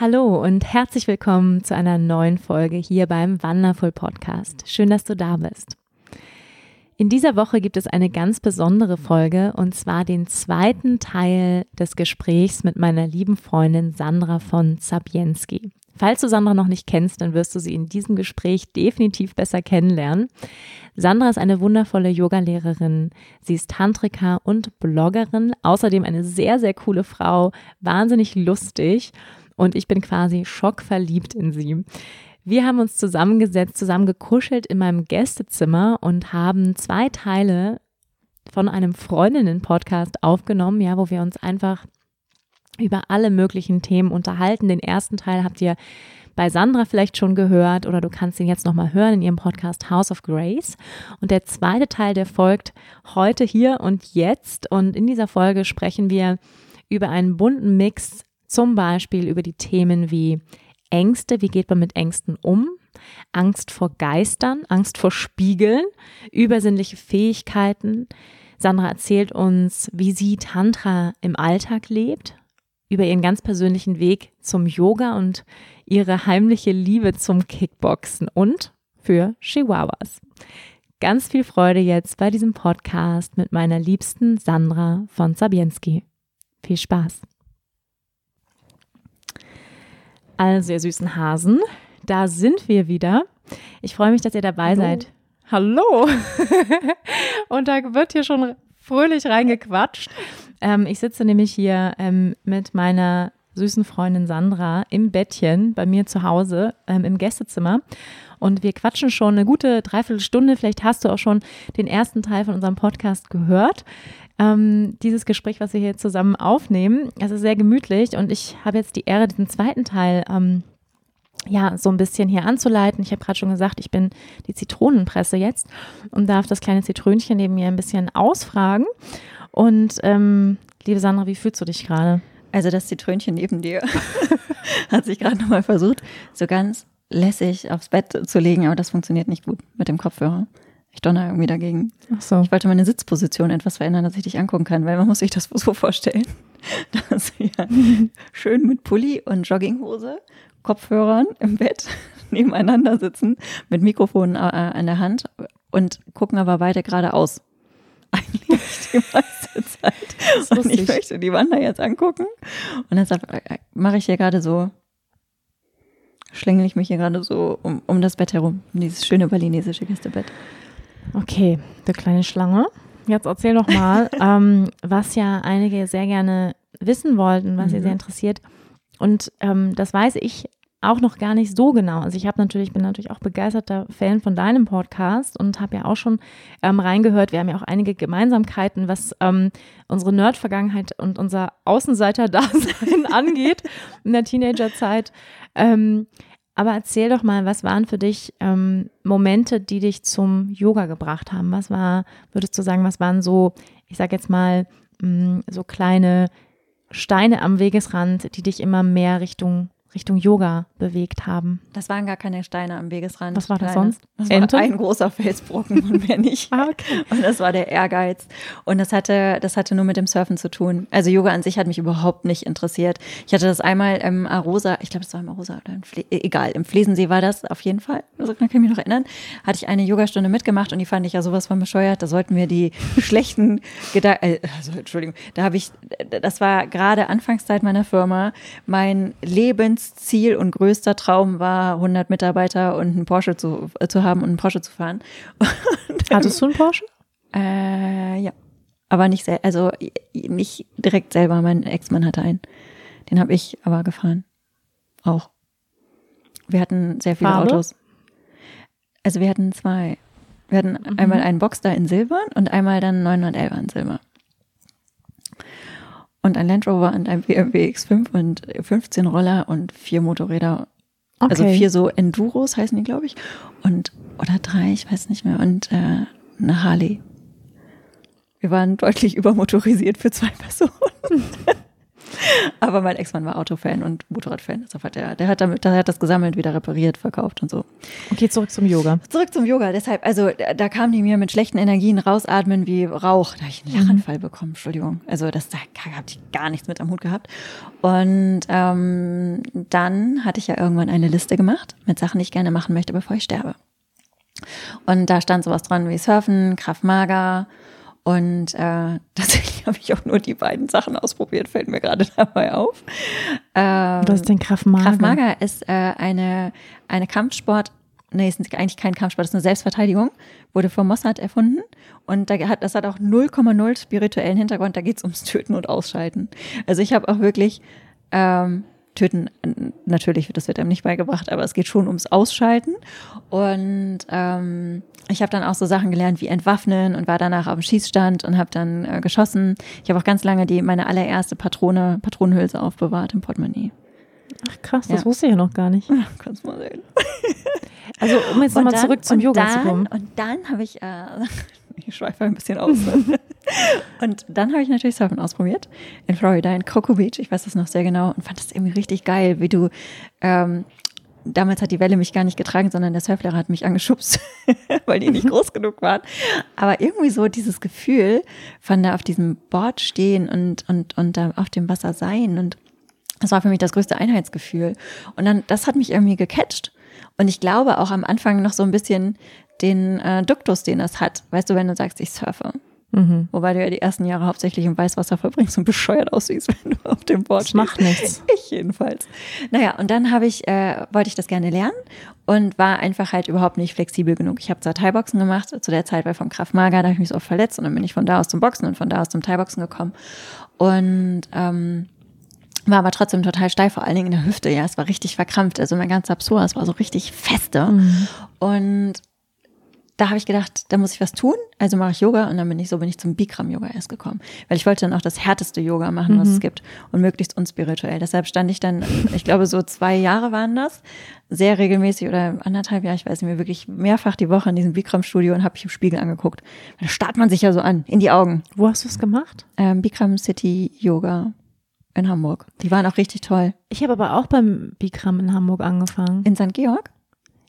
Hallo und herzlich willkommen zu einer neuen Folge hier beim Wonderful Podcast. Schön, dass du da bist. In dieser Woche gibt es eine ganz besondere Folge und zwar den zweiten Teil des Gesprächs mit meiner lieben Freundin Sandra von Zabienski. Falls du Sandra noch nicht kennst, dann wirst du sie in diesem Gespräch definitiv besser kennenlernen. Sandra ist eine wundervolle Yogalehrerin. Sie ist Tantrika und Bloggerin, außerdem eine sehr, sehr coole Frau, wahnsinnig lustig und ich bin quasi schockverliebt in sie. Wir haben uns zusammengesetzt, zusammen gekuschelt in meinem Gästezimmer und haben zwei Teile von einem Freundinnen-Podcast aufgenommen, ja, wo wir uns einfach über alle möglichen Themen unterhalten. Den ersten Teil habt ihr bei Sandra vielleicht schon gehört oder du kannst ihn jetzt nochmal hören in ihrem Podcast House of Grace. Und der zweite Teil, der folgt heute hier und jetzt. Und in dieser Folge sprechen wir über einen bunten Mix zum Beispiel über die Themen wie Ängste, wie geht man mit Ängsten um, Angst vor Geistern, Angst vor Spiegeln, übersinnliche Fähigkeiten. Sandra erzählt uns, wie sie Tantra im Alltag lebt, über ihren ganz persönlichen Weg zum Yoga und ihre heimliche Liebe zum Kickboxen und für Chihuahuas. Ganz viel Freude jetzt bei diesem Podcast mit meiner liebsten Sandra von Sabienski. Viel Spaß! Also, ihr süßen Hasen, da sind wir wieder. Ich freue mich, dass ihr dabei Hallo. seid. Hallo! Und da wird hier schon fröhlich reingequatscht. Ähm, ich sitze nämlich hier ähm, mit meiner süßen Freundin Sandra im Bettchen bei mir zu Hause ähm, im Gästezimmer. Und wir quatschen schon eine gute Dreiviertelstunde. Vielleicht hast du auch schon den ersten Teil von unserem Podcast gehört ähm, dieses Gespräch, was wir hier zusammen aufnehmen. Es ist sehr gemütlich und ich habe jetzt die Ehre, diesen zweiten Teil ähm, ja, so ein bisschen hier anzuleiten. Ich habe gerade schon gesagt, ich bin die Zitronenpresse jetzt und darf das kleine Zitrönchen neben mir ein bisschen ausfragen. Und ähm, liebe Sandra, wie fühlst du dich gerade? Also das Zitrönchen neben dir hat sich gerade nochmal versucht, so ganz lässig aufs Bett zu legen, aber das funktioniert nicht gut mit dem Kopfhörer. Ich donner irgendwie dagegen. Ach so. Ich wollte meine Sitzposition etwas verändern, dass ich dich angucken kann, weil man muss sich das so vorstellen, dass wir schön mit Pulli und Jogginghose, Kopfhörern im Bett nebeneinander sitzen, mit Mikrofon äh, an der Hand und gucken aber beide geradeaus. Eigentlich die meiste Zeit. Und ich möchte die Wander jetzt angucken. Und deshalb äh, mache ich hier gerade so, schlängel ich mich hier gerade so um, um das Bett herum, um dieses schöne balinesische Gästebett. Okay, der kleine Schlange. Jetzt erzähl doch mal, ähm, was ja einige sehr gerne wissen wollten, was mhm. ihr sehr interessiert. Und ähm, das weiß ich auch noch gar nicht so genau. Also ich habe natürlich, bin natürlich auch begeisterter Fan von deinem Podcast und habe ja auch schon ähm, reingehört. Wir haben ja auch einige Gemeinsamkeiten, was ähm, unsere Nerd-Vergangenheit und unser Außenseiter-Dasein angeht in der Teenagerzeit. Ähm, aber erzähl doch mal, was waren für dich ähm, Momente, die dich zum Yoga gebracht haben? Was war, würdest du sagen, was waren so, ich sag jetzt mal, mh, mm, so kleine Steine am Wegesrand, die dich immer mehr Richtung Richtung Yoga bewegt haben. Das waren gar keine Steine am Wegesrand. Was war das Kleine. sonst? Das Ente? war ein großer Felsbrocken und mehr nicht. ah, okay. Und das war der Ehrgeiz. Und das hatte, das hatte nur mit dem Surfen zu tun. Also Yoga an sich hat mich überhaupt nicht interessiert. Ich hatte das einmal im Arosa, ich glaube, es war im Arosa oder im Fle egal, im Flesensee war das auf jeden Fall. Also kann ich mich noch erinnern. Hatte ich eine Yogastunde mitgemacht und die fand ich ja sowas von bescheuert. Da sollten wir die schlechten Gedanken, äh, also Entschuldigung, da habe ich, das war gerade Anfangszeit meiner Firma, mein Lebens Lebensziel und größter Traum war, 100 Mitarbeiter und einen Porsche zu, äh, zu haben und einen Porsche zu fahren. Hattest du einen Porsche? Äh, ja. Aber nicht sehr, also nicht direkt selber. Mein Ex-Mann hatte einen. Den habe ich aber gefahren. Auch. Wir hatten sehr viele Farbe? Autos. Also wir hatten zwei. Wir hatten mhm. einmal einen Boxster in Silber und einmal dann 911 in Silber. Und ein Land Rover und ein BMW X5 und 15 Roller und vier Motorräder. Also Okay. vier so Enduros heißen die, glaube ich. Und, oder drei, ich weiß nicht mehr. Und äh, eine Harley. Wir waren deutlich übermotorisiert für zwei Personen. Aber mein Ex-Mann war Autofan und Motorradfan. Deshalb hat er, der hat damit, der hat das gesammelt, wieder repariert, verkauft und so. Okay, zurück zum Yoga. Zurück zum Yoga. Deshalb, also da, kamen die mir mit schlechten Energien rausatmen wie Rauch. Da habe ich einen Lachanfall bekommen, Entschuldigung. Also das da habe ich gar nichts mit am Hut gehabt. Und ähm, dann hatte ich ja irgendwann eine Liste gemacht mit Sachen, die ich gerne machen möchte, bevor ich sterbe. Und da stand sowas dran wie Surfen, Kraft Mager. Und äh, tatsächlich habe ich auch nur die beiden Sachen ausprobiert, fällt mir gerade dabei auf. Ähm, Was ist denn Kraft Mager? Krav Maga ist äh, eine, eine Kampfsport, nee, ist eigentlich kein Kampfsport, ist eine Selbstverteidigung, wurde von Mossad erfunden und da hat, das hat auch 0,0 spirituellen Hintergrund, da geht's ums Töten und Ausschalten. Also ich habe auch wirklich ähm, Töten, natürlich, das wird einem nicht beigebracht, aber es geht schon ums Ausschalten und ähm, ich habe dann auch so Sachen gelernt wie Entwaffnen und war danach auf dem Schießstand und habe dann äh, geschossen. Ich habe auch ganz lange die meine allererste Patrone, Patronenhülse aufbewahrt im Portemonnaie. Ach krass, das Ja. wusste ich ja noch gar nicht. Ja, kannst mal sehen. Also um jetzt nochmal zurück zum Yoga dann, zu kommen. Und dann habe ich, äh, ich schweife ein bisschen aus. und dann habe ich natürlich Surfen ausprobiert in Florida, in Cocoa Beach. Ich weiß das noch sehr genau und fand das irgendwie richtig geil, wie du, ähm, damals hat die Welle mich gar nicht getragen, sondern der Surflehrer hat mich angeschubst, weil die nicht groß genug waren. Aber irgendwie so dieses Gefühl von da auf diesem Board stehen und, und, und da auf dem Wasser sein und das war für mich das größte Einheitsgefühl. Und dann, das hat mich irgendwie gecatcht. Und ich glaube auch am Anfang noch so ein bisschen den äh, Duktus, den das hat. Weißt du, wenn du sagst, ich surfe. Mhm. Wobei du ja die ersten Jahre hauptsächlich im Weißwasser verbringst und bescheuert aussiehst, wenn du auf dem Board Das macht nichts. Ich jedenfalls. Naja, und dann habe ich, äh, wollte ich das gerne lernen und war einfach halt überhaupt nicht flexibel genug. Ich habe zwar Thai-Boxen gemacht, zu der Zeit war ich vom Kraft Maga, da habe ich mich so oft verletzt und dann bin ich von da aus zum Boxen und von da aus zum Thai-Boxen gekommen. Und ähm, war aber trotzdem total steif, vor allen Dingen in der Hüfte. Ja, es war richtig verkrampft. Also mein ganzer Psoas war so richtig feste. Und da habe ich gedacht, da muss ich was tun. Also mache ich Yoga und dann bin ich so bin ich zum Bikram-Yoga erst gekommen. Weil ich wollte dann auch das härteste Yoga machen, was es gibt und möglichst unspirituell. Deshalb stand ich dann, ich glaube so zwei Jahre waren das, sehr regelmäßig oder anderthalb Jahre, ich weiß nicht mehr, wirklich mehrfach die Woche in diesem Bikram-Studio und habe mich im Spiegel angeguckt. Da starrt man sich ja so an, in die Augen. Wo hast du es gemacht? Ähm, Bikram City Yoga in Hamburg. Die waren auch richtig toll. Ich habe aber auch beim Bikram in Hamburg angefangen. In St. Georg?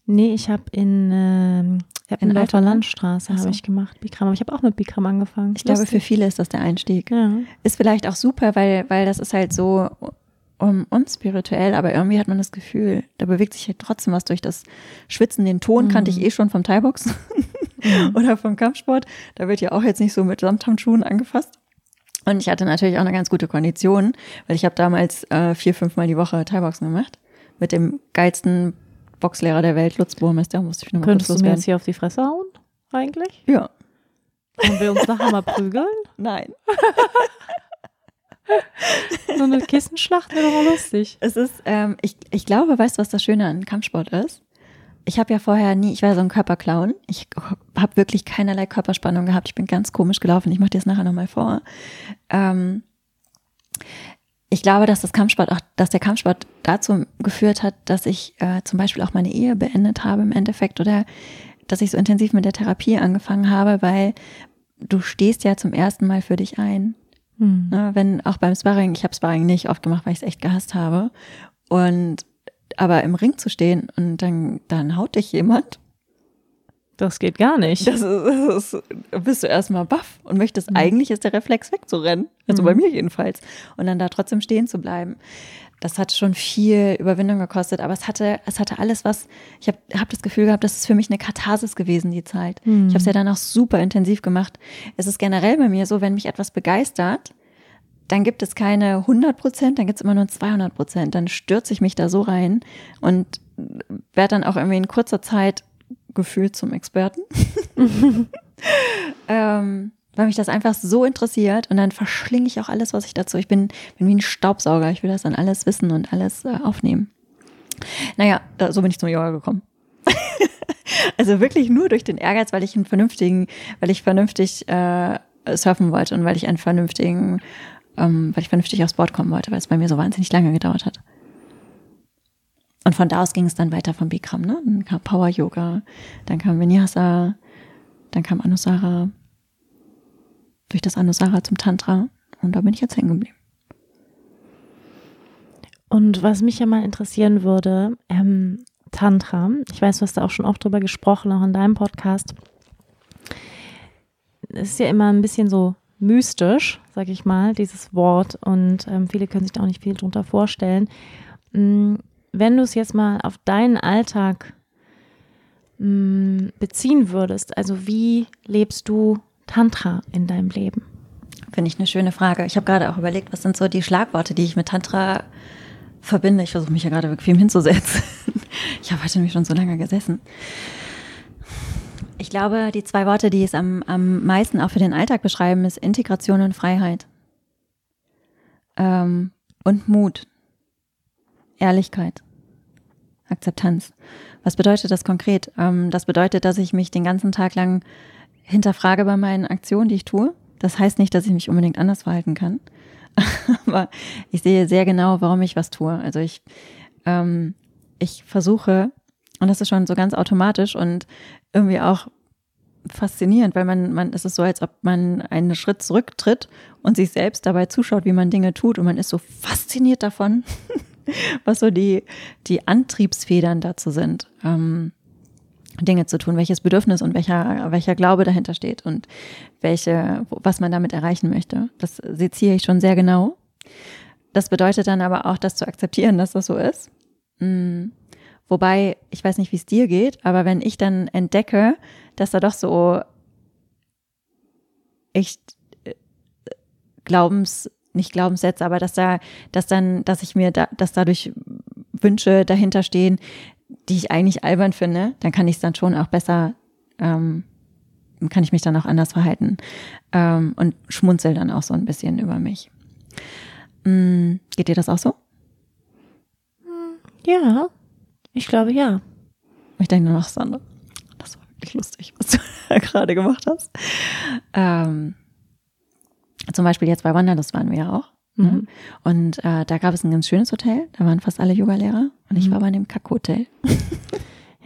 Nee, ich habe in, ähm, ich in, Lauter Landstraße habe ich gemacht, Bikram. Aber ich habe auch mit Bikram angefangen. Ich glaube, für viele ist das der Einstieg. Ja. Ist vielleicht auch super, weil, weil das ist halt so um, unspirituell, aber irgendwie hat man das Gefühl, da bewegt sich halt trotzdem was durch das Schwitzen. Den Ton kannte ich eh schon vom Thai-Boxen oder vom Kampfsport. Da wird ja auch jetzt nicht so mit Samthandschuhen angefasst. Und ich hatte natürlich auch eine ganz gute Kondition, weil ich habe damals äh, vier, fünfmal die Woche Thai-Boxen gemacht. Mit dem geilsten Boxlehrer der Welt, Lutz Burmeister, musste ich nochmal kurz Könntest du mir jetzt hier auf die Fresse hauen? Eigentlich? Ja, Wollen wir uns nachher mal prügeln? nein. So eine Kissenschlacht wäre doch mal lustig. Es ist, ähm, ich, ich glaube, weißt du, was das Schöne an Kampfsport ist? Ich habe ja vorher nie, ich war so ein Körperclown. Ich habe wirklich keinerlei Körperspannung gehabt. Ich bin ganz komisch gelaufen. Ich mache dir das nachher nochmal vor. Ähm, ich glaube, dass das Kampfsport auch, dass der Kampfsport dazu geführt hat, dass ich äh, zum Beispiel auch meine Ehe beendet habe im Endeffekt oder dass ich so intensiv mit der Therapie angefangen habe, weil du stehst ja zum ersten Mal für dich ein. Hm. Ne, wenn auch beim Sparring, ich habe Sparring nicht oft gemacht, weil ich es echt gehasst habe. Und aber im Ring zu stehen und dann, dann haut dich jemand, Das geht gar nicht. das ist, das ist bist du erstmal baff und möchtest, eigentlich ist der Reflex wegzurennen. Also Mhm. bei mir jedenfalls. Und dann da trotzdem stehen zu bleiben. Das hat schon viel Überwindung gekostet, aber es hatte, es hatte alles was, ich habe hab das Gefühl gehabt, das ist für mich eine Katharsis gewesen, die Zeit. Mhm. Ich habe es ja dann auch super intensiv gemacht. Es ist generell bei mir so, wenn mich etwas begeistert, dann gibt es keine 100 Prozent, dann gibt es immer nur 200 Prozent. Dann stürze ich mich da so rein und werde dann auch irgendwie in kurzer Zeit gefühlt zum Experten. ähm, weil mich das einfach so interessiert und dann verschlinge ich auch alles, was ich dazu. Ich bin, bin wie ein Staubsauger. Ich will das dann alles wissen und alles äh, aufnehmen. Naja, da, so bin ich zum Yoga gekommen. also wirklich nur durch den Ehrgeiz, weil ich einen vernünftigen, weil ich vernünftig äh, surfen wollte und weil ich einen vernünftigen ähm, weil ich vernünftig aufs Board kommen wollte, weil es bei mir so wahnsinnig lange gedauert hat. Und von da aus ging es dann weiter vom Bikram, ne? Dann kam Power Yoga, dann kam Vinyasa, dann kam Anusara, durch das Anusara zum Tantra und da bin ich jetzt hängen geblieben. Und was mich ja mal interessieren würde, ähm, Tantra, ich weiß, du hast da auch schon oft drüber gesprochen, auch in deinem Podcast, ist ja immer ein bisschen so mystisch, sag ich mal, dieses Wort und ähm, viele können sich da auch nicht viel drunter vorstellen. Mm, wenn du es jetzt mal auf deinen Alltag mm, beziehen würdest, also wie lebst du Tantra in deinem Leben? Finde ich eine schöne Frage. Ich habe gerade auch überlegt, was sind so die Schlagworte, die ich mit Tantra verbinde. Ich versuche mich ja gerade bequem hinzusetzen. Ich habe heute nämlich schon so lange gesessen. Ich glaube, die zwei Worte, die es am, am meisten auch für den Alltag beschreiben, ist Integration und Freiheit. Ähm, und Mut. Ehrlichkeit. Akzeptanz. Was bedeutet das konkret? Ähm, das bedeutet, dass ich mich den ganzen Tag lang hinterfrage bei meinen Aktionen, die ich tue. Das heißt nicht, dass ich mich unbedingt anders verhalten kann. Aber ich sehe sehr genau, warum ich was tue. Also ich, ähm, ich versuche, und das ist schon so ganz automatisch und irgendwie auch faszinierend, weil man, man, es ist so, als ob man einen Schritt zurücktritt und sich selbst dabei zuschaut, wie man Dinge tut und man ist so fasziniert davon, was so die, die Antriebsfedern dazu sind. Ähm, Dinge zu tun, welches Bedürfnis und welcher, welcher Glaube dahinter steht und welche, was man damit erreichen möchte. Das seziere ich schon sehr genau. Das bedeutet dann aber auch, das zu akzeptieren, dass das so ist. Mhm. Wobei, ich weiß nicht, wie es dir geht, aber wenn ich dann entdecke, dass da doch so echt äh, Glaubens, nicht Glaubenssätze, aber dass da, dass dann, dass ich mir da, dass dadurch Wünsche dahinter stehen, die ich eigentlich albern finde, dann kann ich es dann schon auch besser, ähm, kann ich mich dann auch anders verhalten ähm, und schmunzel dann auch so ein bisschen über mich. Mhm. Geht dir das auch so? Ja, ich glaube ja. Ich denke nur noch, Sandra, das war wirklich lustig, was du da gerade gemacht hast. Ähm, zum Beispiel jetzt bei Wanderlust waren wir ja auch. Ne? Mhm. Und äh, da gab es ein ganz schönes Hotel, da waren fast alle Yogalehrer und ich mhm. war bei dem Kack-Hotel.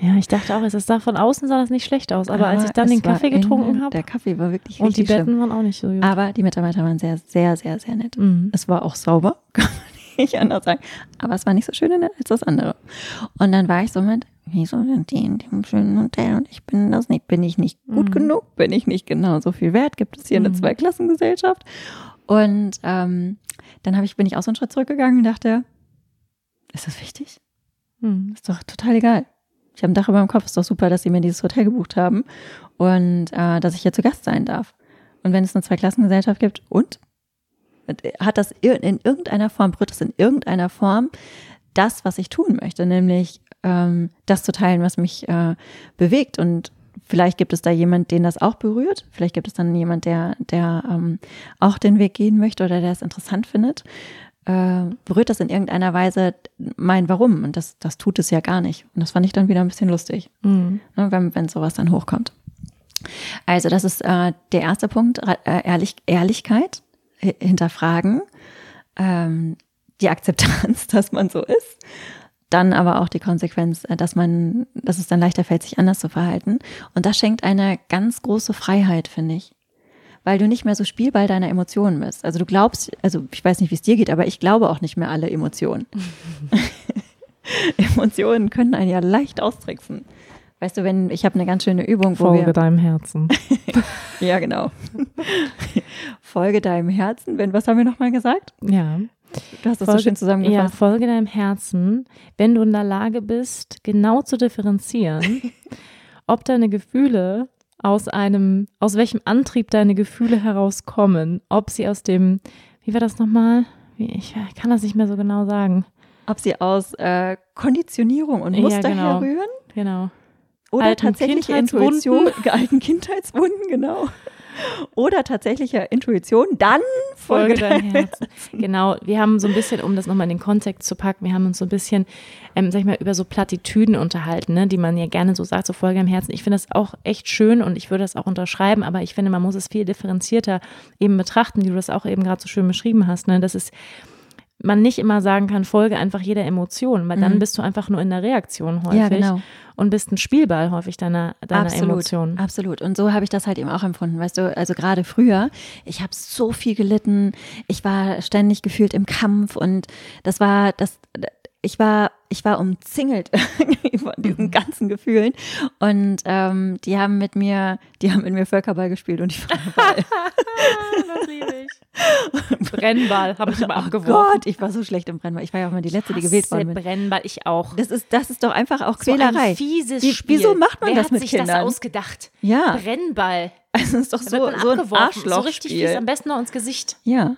Ja, ich dachte auch, es da von außen sah das nicht schlecht aus, aber, aber als ich dann den Kaffee getrunken habe. Der Kaffee war wirklich Und die Betten schlimm. waren auch nicht so gut. Aber die Mitarbeiter waren sehr, sehr, sehr, sehr nett. Mhm. Es war auch sauber, kann man nicht anders sagen. Aber es war nicht so schön als das andere. Und dann war ich so mit, wieso sind die in dem schönen Hotel und ich bin das nicht, bin ich nicht gut mhm. genug, bin ich nicht genauso viel wert, gibt es hier eine mhm. Zweiklassengesellschaft? Und ähm, dann ich, bin ich auch so einen Schritt zurückgegangen und dachte, ist das wichtig? Hm. Ist doch total egal. Ich habe ein Dach über dem Kopf, ist doch super, dass sie mir dieses Hotel gebucht haben und äh, dass ich hier zu Gast sein darf. Und wenn es eine Zweiklassengesellschaft gibt und hat das in irgendeiner Form, berührt das in irgendeiner Form das, was ich tun möchte, nämlich ähm, das zu teilen, was mich äh, bewegt und vielleicht gibt es da jemand, den das auch berührt. Vielleicht gibt es dann jemand, der, der ähm, auch den Weg gehen möchte oder der es interessant findet. Äh, berührt das in irgendeiner Weise mein Warum? Und das, das tut es ja gar nicht. Und das fand ich dann wieder ein bisschen lustig, mhm. ne, wenn, wenn sowas dann hochkommt. Also, das ist äh, der erste Punkt, äh, Ehrlich, Ehrlichkeit, hinterfragen, ähm, die Akzeptanz, dass man so ist dann aber auch die Konsequenz, äh, dass man, dass es dann leichter fällt, sich anders zu verhalten. Und das schenkt eine ganz große Freiheit, finde ich. Weil du nicht mehr so Spielball deiner Emotionen bist. Also du glaubst, also ich weiß nicht, wie es dir geht, aber ich glaube auch nicht mehr alle Emotionen. Emotionen können einen ja leicht austricksen. Weißt du, wenn ich habe eine ganz schöne Übung, wo Folge wir, deinem Herzen. ja, genau. Folge deinem Herzen. Wenn was haben wir nochmal gesagt? Ja. Du hast das Folge, so schön zusammengefasst. Ja, folge deinem Herzen, wenn du in der Lage bist, genau zu differenzieren, ob deine Gefühle aus einem, aus welchem Antrieb deine Gefühle herauskommen, ob sie aus dem, wie war das nochmal? Ich kann das nicht mehr so genau sagen. Ob sie aus äh, Konditionierung und Muster ja, genau, herrühren? Genau. Oder alten tatsächliche Intuition, alten Kindheitswunden, genau oder tatsächlicher Intuition, dann Folge dein Herzen. Genau, wir haben so ein bisschen, um das nochmal in den Kontext zu packen, wir haben uns so ein bisschen, ähm, sag ich mal, über so Plattitüden unterhalten, ne, die man ja gerne so sagt, so Folge im Herzen. Ich finde das auch echt schön und ich würde das auch unterschreiben, aber ich finde, man muss es viel differenzierter eben betrachten, wie du das auch eben gerade so schön beschrieben hast. Ne? Das ist man nicht immer sagen kann, folge einfach jeder Emotion, weil dann mhm. bist du einfach nur in der Reaktion häufig ja, genau. und bist ein Spielball häufig deiner, deiner absolut, Emotionen. Absolut. Und so habe ich das halt eben auch empfunden. Weißt du, also gerade früher, ich habe so viel gelitten, ich war ständig gefühlt im Kampf und das war, das, ich war, ich war umzingelt von diesen mhm. ganzen Gefühlen. Und ähm, die haben mit mir, die haben mit mir Völkerball gespielt und ich Ball. das liebe ich. Brennball habe ich immer oh abgeworfen. Oh Gott, ich war so schlecht im Brennball. Ich war ja auch mal die letzte, die gewählt worden bin. Brennball, ich auch. Das ist, das ist doch einfach auch Quälerei. So ein fieses Wie, Spiel. Wieso macht man Wer das mit hat sich das ausgedacht? Ja. Brennball. Also ist doch so, so ein Arschloch. So richtig fies, am besten noch ins Gesicht. Ja.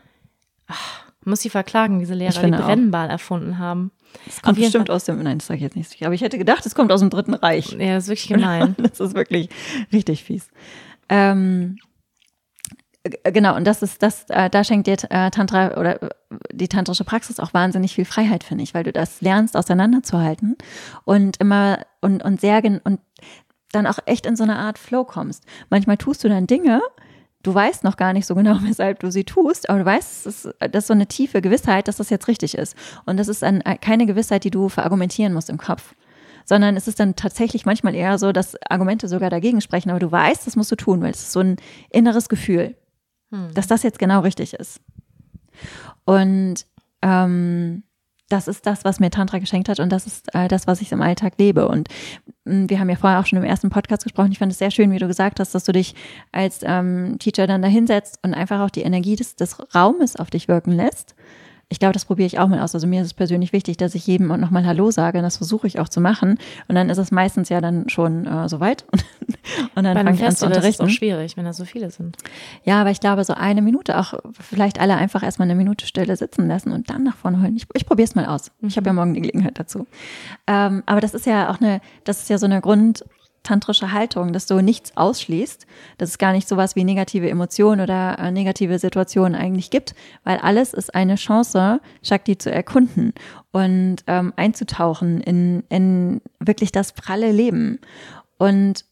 Ach, muss sie verklagen, diese Lehrer, die Brennball auch. erfunden haben. Das kommt bestimmt aus dem, nein, das sage ich jetzt nicht. Aber ich hätte gedacht, es kommt aus dem Dritten Reich. Ja, das ist wirklich gemein. das ist wirklich richtig fies. Ähm, genau, und das ist das, äh, da schenkt dir äh, Tantra oder äh, die tantrische Praxis auch wahnsinnig viel Freiheit, finde ich, weil du das lernst, auseinanderzuhalten und immer und, und sehr und dann auch echt in so eine Art Flow kommst. Manchmal tust du dann Dinge, du weißt noch gar nicht so genau, weshalb du sie tust, aber du weißt, das ist, das ist so eine tiefe Gewissheit, dass das jetzt richtig ist. Und das ist ein, keine Gewissheit, die du verargumentieren musst im Kopf. Sondern es ist dann tatsächlich manchmal eher so, dass Argumente sogar dagegen sprechen, aber du weißt, das musst du tun, weil es ist so ein inneres Gefühl, hm. dass das jetzt genau richtig ist. Und ähm, das ist das, was mir Tantra geschenkt hat und das ist äh, das, was ich im Alltag lebe. Und mh, mm, wir haben ja vorher auch schon im ersten Podcast gesprochen. Ich fand es sehr schön, wie du gesagt hast, dass du dich als ähm, Teacher dann da hinsetzt und einfach auch die Energie des, des Raumes auf dich wirken lässt ich glaube, das probiere ich auch mal aus. Also mir ist es persönlich wichtig, dass ich jedem nochmal Hallo sage. Und das versuche ich auch zu machen. Und dann ist es meistens ja dann schon äh, soweit. und dann fange ich an zu unterrichten. Das ist auch schwierig, wenn da so viele sind. Ja, aber ich glaube, so eine Minute auch, vielleicht alle einfach erstmal eine Minute Stille sitzen lassen und dann nach vorne holen. Ich, ich probiere es mal aus. Ich habe ja morgen die Gelegenheit dazu. Ähm, aber das ist ja auch eine, das ist ja so eine Grund, tantrische Haltung, dass du nichts ausschließt, dass es gar nicht sowas wie negative Emotionen oder äh, negative Situationen eigentlich gibt, weil alles ist eine Chance, Shakti zu erkunden und ähm, einzutauchen in, in wirklich das pralle Leben. Und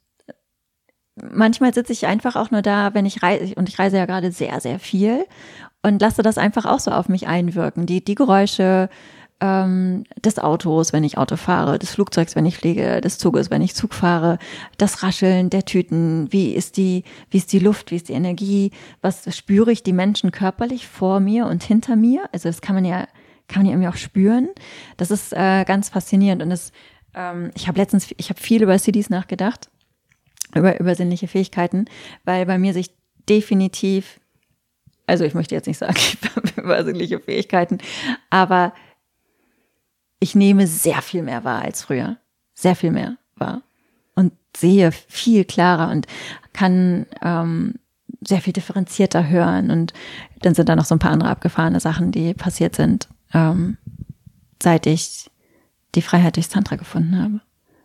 manchmal sitze ich einfach auch nur da, wenn ich reise, und ich reise ja gerade sehr, sehr viel und lasse das einfach auch so auf mich einwirken. Die, die Geräusche, ähm, des Autos, wenn ich Auto fahre, des Flugzeugs, wenn ich fliege, des Zuges, wenn ich Zug fahre, das Rascheln der Tüten, wie ist die, wie ist die Luft, wie ist die Energie, was spüre ich die Menschen körperlich vor mir und hinter mir? Also das kann man ja, kann man ja irgendwie auch spüren. Das ist äh, ganz faszinierend und das, ähm, ich habe letztens, ich habe viel über CDs nachgedacht, über übersinnliche Fähigkeiten, weil bei mir sich definitiv also ich möchte jetzt nicht sagen, ich habe übersinnliche Fähigkeiten, aber ich nehme sehr viel mehr wahr als früher. Sehr viel mehr wahr. Und sehe viel klarer und kann ähm, sehr viel differenzierter hören. Und dann sind da noch so ein paar andere abgefahrene Sachen, die passiert sind, ähm, seit ich die Freiheit durchs Tantra gefunden habe.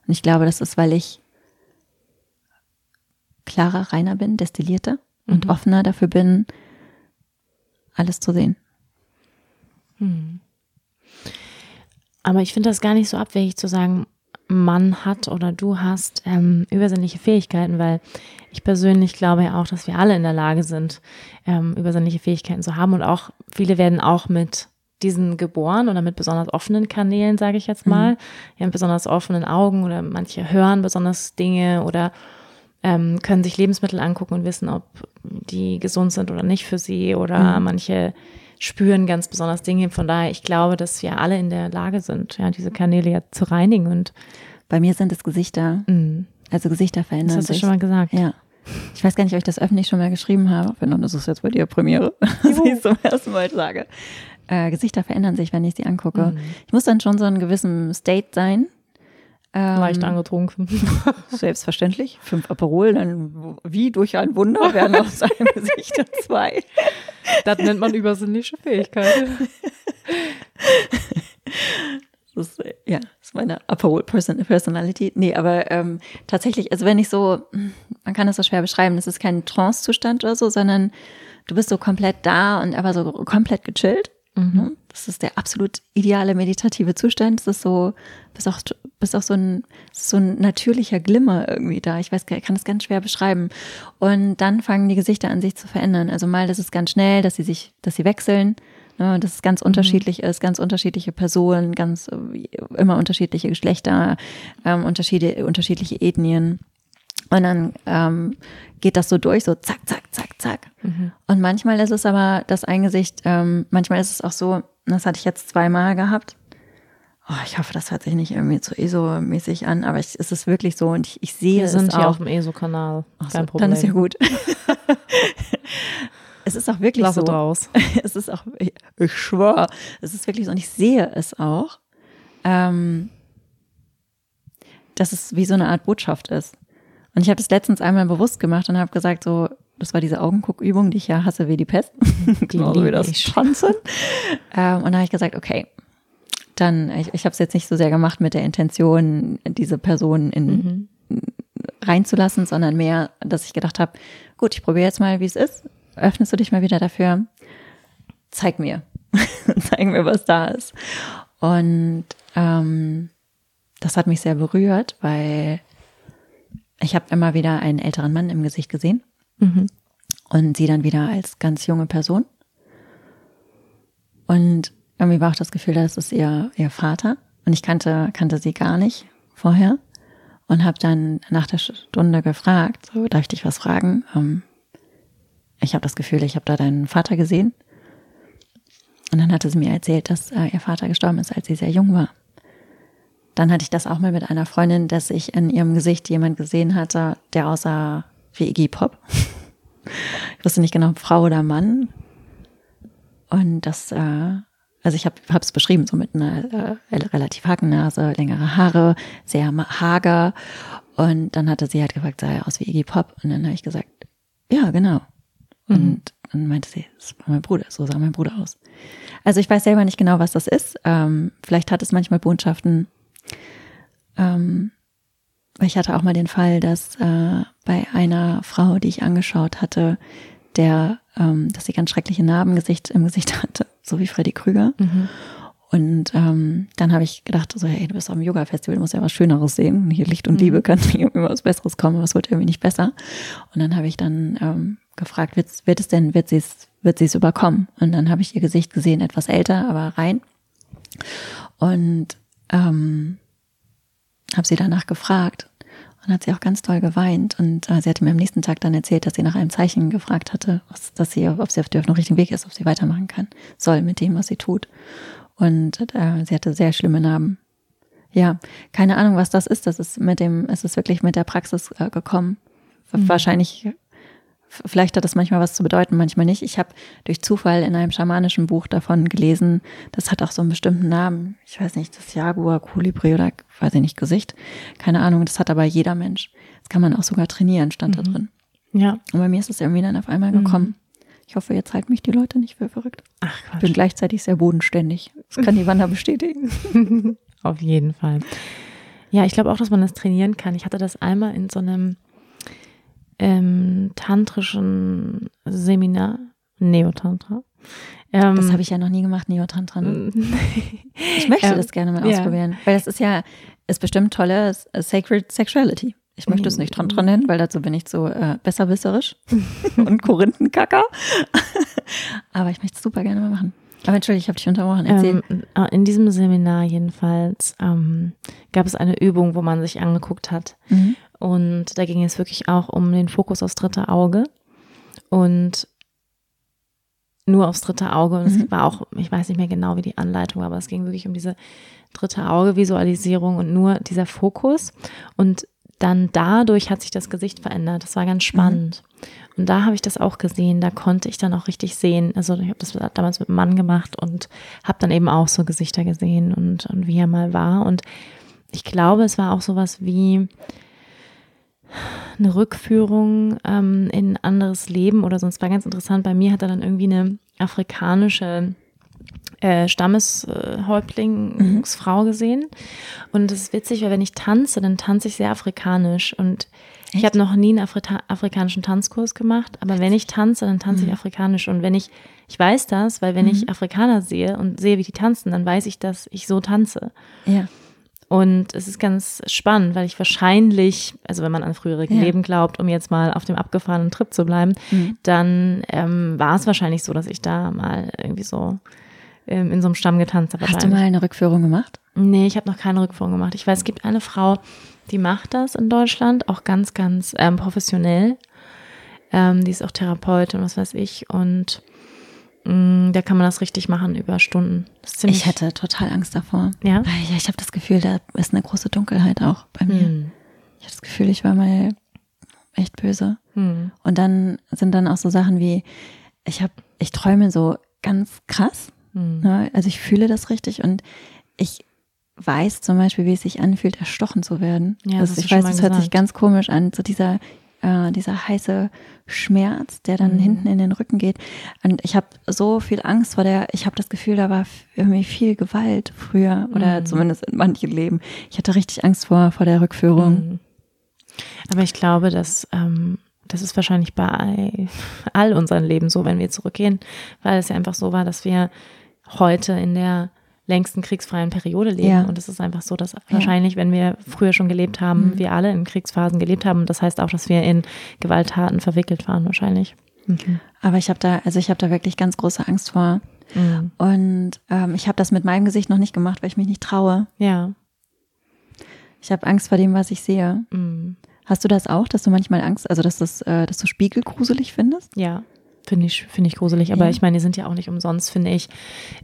Und ich glaube, das ist, weil ich klarer, reiner bin, destillierter mhm. und offener dafür bin, alles zu sehen. Mhm. Aber ich finde das gar nicht so abwegig zu sagen, Mann hat oder du hast ähm, übersinnliche Fähigkeiten, weil ich persönlich glaube ja auch, dass wir alle in der Lage sind, ähm, übersinnliche Fähigkeiten zu haben und auch viele werden auch mit diesen geboren oder mit besonders offenen Kanälen, sage ich jetzt mal, mhm. ja, mit besonders offenen Augen oder manche hören besonders Dinge oder ähm, können sich Lebensmittel angucken und wissen, ob die gesund sind oder nicht für sie oder mhm. manche spüren ganz besonders Dinge. Von daher, ich glaube, dass wir alle in der Lage sind, ja, diese Kanäle ja zu reinigen. Und bei mir sind es Gesichter. Mhm. Also Gesichter verändern sich. Das hast du schon mal gesagt. Ja. Ich weiß gar nicht, ob ich das öffentlich schon mal geschrieben habe. Wenn dann ist es jetzt bei dir Premiere, dass ich es zum ersten Mal sage. Äh, Gesichter verändern sich, wenn ich sie angucke. Mhm. Ich muss dann schon so in einem gewissen State sein, ähm, Leicht angetrunken. Selbstverständlich. Fünf Aperol, dann wie durch ein Wunder werden aus seinem Gesicht zwei. Das nennt man übersinnliche Fähigkeit. Das ist, ja, das ist meine Aperol Personality. Nee, aber ähm, tatsächlich, also wenn ich so, man kann das so schwer beschreiben, das ist kein Trance-Zustand oder so, sondern du bist so komplett da und aber so komplett gechillt. Mhm. Das ist der absolut ideale meditative Zustand. Das ist so, bist auch, bist auch so ein, so ein natürlicher Glimmer irgendwie da. Ich weiß, ich kann das ganz schwer beschreiben. Und dann fangen die Gesichter an sich zu verändern. Also mal, das ist ganz schnell, dass sie sich, dass sie wechseln. Ne, dass es ganz mhm. unterschiedlich ist, ganz unterschiedliche Personen, ganz immer unterschiedliche Geschlechter, ähm, unterschiedliche, unterschiedliche Ethnien. Und dann ähm, geht das so durch, so zack, zack, zack, zack. Mhm. Und manchmal ist es aber das Eingesicht, ähm, manchmal ist es auch so, das hatte ich jetzt zweimal gehabt. Oh, ich hoffe, das hört sich nicht irgendwie zu ESO-mäßig an, aber ich, es ist wirklich so und ich, ich sehe Wir es auch. Wir sind hier auf dem ESO-Kanal, kein so, Problem. Dann ist ja gut. es ist auch wirklich Lasse so. draus. Es ist auch, ich, ich schwöre, es ist wirklich so und ich sehe es auch, ähm, dass es wie so eine Art Botschaft ist. Und ich habe das letztens einmal bewusst gemacht und habe gesagt, so, das war diese Augenguckübung, die ich ja hasse wie die Pest. Genauso wie das Tanzen. ähm, und da habe ich gesagt, okay, dann, ich, ich habe es jetzt nicht so sehr gemacht mit der Intention, diese Person in, mhm. reinzulassen, sondern mehr, dass ich gedacht habe, gut, ich probiere jetzt mal, wie es ist. Öffnest du dich mal wieder dafür? Zeig mir. Zeig mir, was da ist. Und ähm, das hat mich sehr berührt, weil ich habe immer wieder einen älteren Mann im Gesicht gesehen mhm. und sie dann wieder als ganz junge Person. Und irgendwie war auch das Gefühl, das ist ihr, ihr Vater. Und ich kannte, kannte sie gar nicht vorher und habe dann nach der Stunde gefragt, so, darf ich dich was fragen? Ähm, ich habe das Gefühl, ich habe da deinen Vater gesehen. Und dann hatte sie mir erzählt, dass äh, ihr Vater gestorben ist, als sie sehr jung war. Dann hatte ich das auch mal mit einer Freundin, dass ich in ihrem Gesicht jemand gesehen hatte, der aussah wie Iggy Pop. Ich wusste nicht genau, Frau oder Mann. Und das, äh, also ich habe es beschrieben, so mit einer äh, relativ Hakennase, längere Haare, sehr hager. Und dann hatte sie halt gefragt, sah er aus wie Iggy Pop? Und dann habe ich gesagt, ja, genau. Mhm. Und dann meinte sie, das war mein Bruder, so sah mein Bruder aus. Also ich weiß selber nicht genau, was das ist. Ähm, vielleicht hat es manchmal Botschaften, ähm, ich hatte auch mal den Fall, dass äh, bei einer Frau, die ich angeschaut hatte, der, ähm, dass sie ganz schreckliche Narben Gesicht, im Gesicht hatte, so wie Freddy Krüger. Mhm. Und ähm, dann habe ich gedacht, so, hey, du bist auf dem Yoga-Festival, du musst ja was Schöneres sehen. Hier Licht und mhm. Liebe kann irgendwie was Besseres kommen, aber es wird irgendwie nicht besser. Und dann habe ich dann ähm, gefragt, wird, wird es denn, wird sie es, wird sie es überkommen? Und dann habe ich ihr Gesicht gesehen, etwas älter, aber rein. Und ähm, habe sie danach gefragt und hat sie auch ganz toll geweint. Und äh, sie hatte mir am nächsten Tag dann erzählt, dass sie nach einem Zeichen gefragt hatte, was, dass sie, ob sie auf dem richtigen Weg ist, ob sie weitermachen kann, soll mit dem, was sie tut. Und äh, sie hatte sehr schlimme Narben. Ja, keine Ahnung, was das ist. Das ist mit dem, es ist wirklich mit der Praxis äh, gekommen. Mhm. Wahrscheinlich Vielleicht hat das manchmal was zu bedeuten, manchmal nicht. Ich habe durch Zufall in einem schamanischen Buch davon gelesen, das hat auch so einen bestimmten Namen. Ich weiß nicht, das Jaguar, Kolibri oder weiß ich nicht, Gesicht. Keine Ahnung, das hat aber jeder Mensch. Das kann man auch sogar trainieren, stand mhm. da drin. Ja. Und bei mir ist es irgendwie dann auf einmal gekommen. Mhm. Ich hoffe, jetzt halten mich die Leute nicht für verrückt. Ach, Quatsch. Ich bin gleichzeitig sehr bodenständig. Das kann die Wanda bestätigen. auf jeden Fall. Ja, ich glaube auch, dass man das trainieren kann. Ich hatte das einmal in so einem ähm, tantrischen Seminar, Neotantra. Ähm, das habe ich ja noch nie gemacht, Neotantra. Ne? ich möchte ähm, das gerne mal ja. ausprobieren, weil das ist ja, ist bestimmt tolle Sacred Sexuality. Ich möchte es nicht Tantra nennen, weil dazu bin ich so äh, besserwisserisch und Korinthenkacker. Aber ich möchte es super gerne mal machen. Aber entschuldige, ich habe dich unterbrochen. Erzähl. Ähm, äh, in diesem Seminar jedenfalls ähm, gab es eine Übung, wo man sich angeguckt hat. Mhm. Und da ging es wirklich auch um den Fokus aufs dritte Auge. Und nur aufs dritte Auge. Und mhm. es war auch, ich weiß nicht mehr genau, wie die Anleitung war, aber es ging wirklich um diese dritte Auge-Visualisierung und nur dieser Fokus. Und dann dadurch hat sich das Gesicht verändert. Das war ganz spannend. Mhm. Und da habe ich das auch gesehen. Da konnte ich dann auch richtig sehen. Also ich habe das damals mit einem Mann gemacht und habe dann eben auch so Gesichter gesehen und, und wie er mal war. Und ich glaube, es war auch sowas wie eine Rückführung ähm, in ein anderes Leben oder sonst war ganz interessant. Bei mir hat er dann irgendwie eine afrikanische äh, Stammeshäuptlingsfrau mhm. gesehen. Und das ist witzig, weil wenn ich tanze, dann tanze ich sehr afrikanisch. Und Echt? Ich habe noch nie einen Afrika afrikanischen Tanzkurs gemacht, aber wenn ich tanze, dann tanze mhm. ich afrikanisch. Und wenn ich, ich weiß das, weil wenn mhm. ich Afrikaner sehe und sehe, wie die tanzen, dann weiß ich, dass ich so tanze. Ja. Und es ist ganz spannend, weil ich wahrscheinlich, also wenn man an frühere ja. Leben glaubt, um jetzt mal auf dem abgefahrenen Trip zu bleiben, mhm. dann ähm, war es wahrscheinlich so, dass ich da mal irgendwie so ähm, in so einem Stamm getanzt habe. Hast du mal eine Rückführung gemacht? Nee, ich habe noch keine Rückführung gemacht. Ich weiß, es gibt eine Frau, die macht das in Deutschland, auch ganz, ganz ähm, professionell. Ähm, die ist auch Therapeutin, was weiß ich. Und da kann man das richtig machen über Stunden. ich hätte total Angst davor. Ja. Weil ja, ich habe das Gefühl, da ist eine große Dunkelheit auch bei mir. Hm. Ich habe das Gefühl, ich war mal echt böse. Hm. Und dann sind dann auch so Sachen wie, ich habe, ich träume so ganz krass. Hm. Ne? Also ich fühle das richtig und ich weiß zum Beispiel, wie es sich anfühlt, erstochen zu werden. Ja, das also ich weiß, es hört sich ganz komisch an, so dieser äh, dieser heiße Schmerz, der dann mhm. hinten in den Rücken geht. Und ich habe so viel Angst vor der, ich habe das Gefühl, da war irgendwie viel Gewalt früher oder mhm. zumindest in manchen Leben. Ich hatte richtig Angst vor, vor der Rückführung. Mhm. Aber ich glaube, dass ähm, das ist wahrscheinlich bei all unseren Leben so, wenn wir zurückgehen, weil es ja einfach so war, dass wir heute in der längsten kriegsfreien Periode leben. Ja. Und es ist einfach so, dass wahrscheinlich, wenn wir früher schon gelebt haben, mhm. wir alle in Kriegsphasen gelebt haben. Das heißt auch, dass wir in Gewalttaten verwickelt waren, wahrscheinlich. Mhm. Aber ich habe da, also ich habe da wirklich ganz große Angst vor. Mhm. Und ähm, ich habe das mit meinem Gesicht noch nicht gemacht, weil ich mich nicht traue. Ja. Ich habe Angst vor dem, was ich sehe. Mhm. Hast du das auch, dass du manchmal Angst, also dass, das, äh, dass du Spiegel gruselig findest? Ja. Finde ich, finde ich gruselig. Aber ja. ich meine, die sind ja auch nicht umsonst, finde ich,